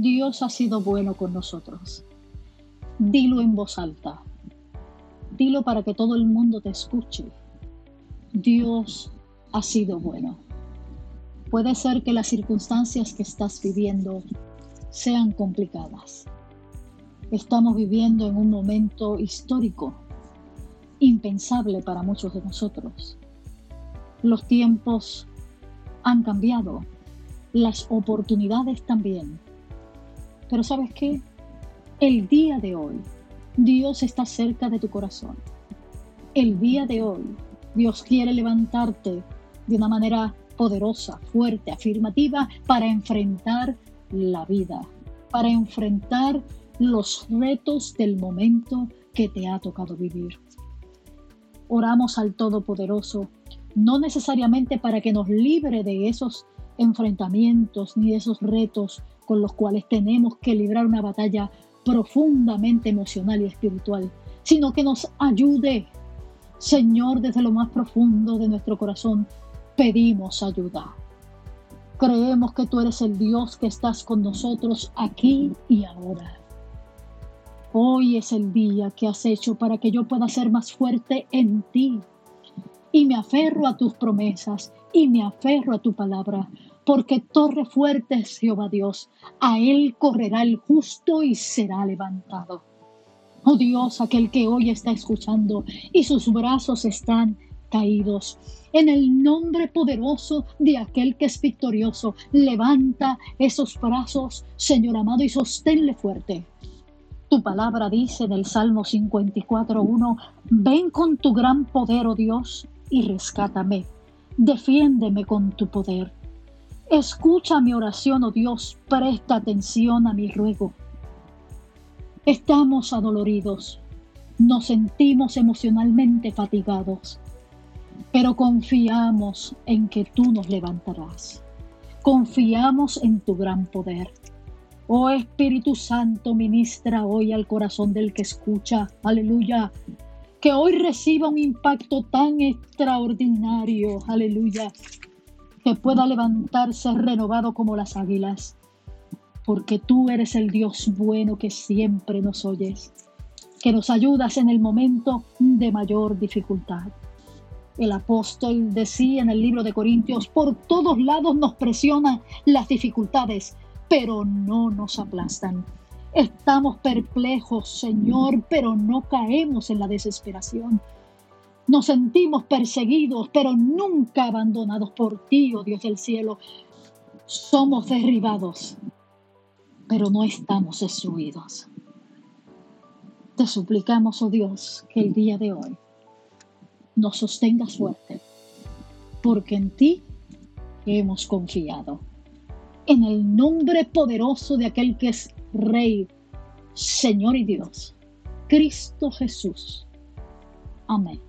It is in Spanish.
Dios ha sido bueno con nosotros. Dilo en voz alta. Dilo para que todo el mundo te escuche. Dios ha sido bueno. Puede ser que las circunstancias que estás viviendo sean complicadas. Estamos viviendo en un momento histórico, impensable para muchos de nosotros. Los tiempos han cambiado, las oportunidades también. Pero ¿sabes qué? El día de hoy, Dios está cerca de tu corazón. El día de hoy, Dios quiere levantarte de una manera poderosa, fuerte, afirmativa para enfrentar la vida, para enfrentar los retos del momento que te ha tocado vivir. Oramos al Todopoderoso, no necesariamente para que nos libre de esos enfrentamientos ni de esos retos con los cuales tenemos que librar una batalla profundamente emocional y espiritual, sino que nos ayude. Señor, desde lo más profundo de nuestro corazón, pedimos ayuda. Creemos que tú eres el Dios que estás con nosotros aquí y ahora. Hoy es el día que has hecho para que yo pueda ser más fuerte en ti. Y me aferro a tus promesas y me aferro a tu palabra, porque torre fuerte es Jehová Dios. A él correrá el justo y será levantado. Oh Dios, aquel que hoy está escuchando y sus brazos están caídos. En el nombre poderoso de aquel que es victorioso, levanta esos brazos, Señor amado, y sosténle fuerte. Tu palabra dice en el Salmo 54.1, ven con tu gran poder, oh Dios, y rescátame. Defiéndeme con tu poder. Escucha mi oración, oh Dios, presta atención a mi ruego. Estamos adoloridos, nos sentimos emocionalmente fatigados pero confiamos en que tú nos levantarás. Confiamos en tu gran poder. Oh Espíritu Santo, ministra hoy al corazón del que escucha. Aleluya. Que hoy reciba un impacto tan extraordinario. Aleluya. Que pueda levantarse renovado como las águilas. Porque tú eres el Dios bueno que siempre nos oyes. Que nos ayudas en el momento de mayor dificultad. El apóstol decía en el libro de Corintios, por todos lados nos presionan las dificultades, pero no nos aplastan. Estamos perplejos, Señor, pero no caemos en la desesperación. Nos sentimos perseguidos, pero nunca abandonados por ti, oh Dios del cielo. Somos derribados, pero no estamos destruidos. Te suplicamos, oh Dios, que el día de hoy nos sostengas fuerte, porque en ti hemos confiado. En el nombre poderoso de aquel que es Rey, Señor y Dios, Cristo Jesús. Amén.